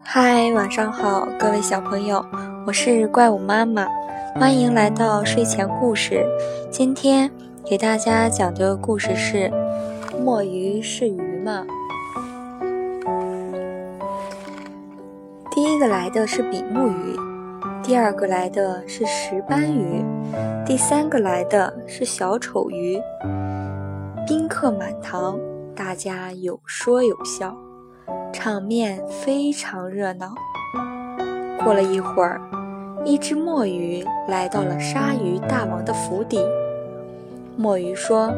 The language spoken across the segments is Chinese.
嗨，晚上好，各位小朋友，我是怪物妈妈，欢迎来到睡前故事。今天给大家讲的故事是：墨鱼是鱼吗？第一个来的是比目鱼，第二个来的是石斑鱼，第三个来的是小丑鱼。宾客满堂，大家有说有笑。场面非常热闹。过了一会儿，一只墨鱼来到了鲨鱼大王的府邸。墨鱼说：“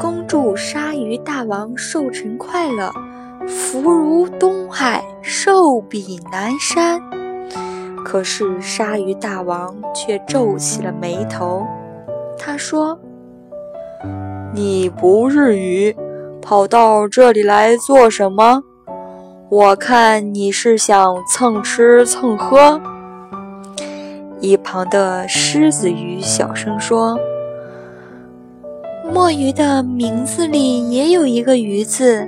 恭祝鲨鱼大王寿辰快乐，福如东海，寿比南山。”可是鲨鱼大王却皱起了眉头。他说：“你不是鱼，跑到这里来做什么？”我看你是想蹭吃蹭喝。一旁的狮子鱼小声说：“墨鱼的名字里也有一个‘鱼’字，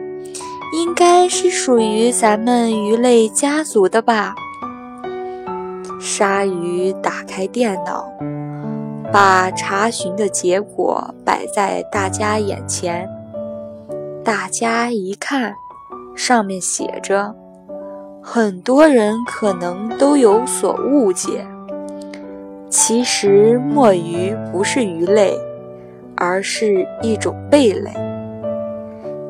应该是属于咱们鱼类家族的吧？”鲨鱼打开电脑，把查询的结果摆在大家眼前。大家一看。上面写着，很多人可能都有所误解。其实墨鱼不是鱼类，而是一种贝类。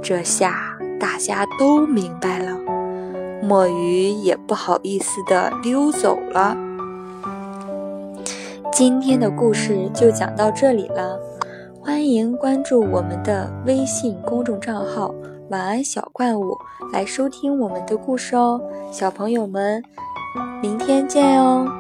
这下大家都明白了，墨鱼也不好意思地溜走了。今天的故事就讲到这里了，欢迎关注我们的微信公众账号。晚安，小怪物，来收听我们的故事哦，小朋友们，明天见哦。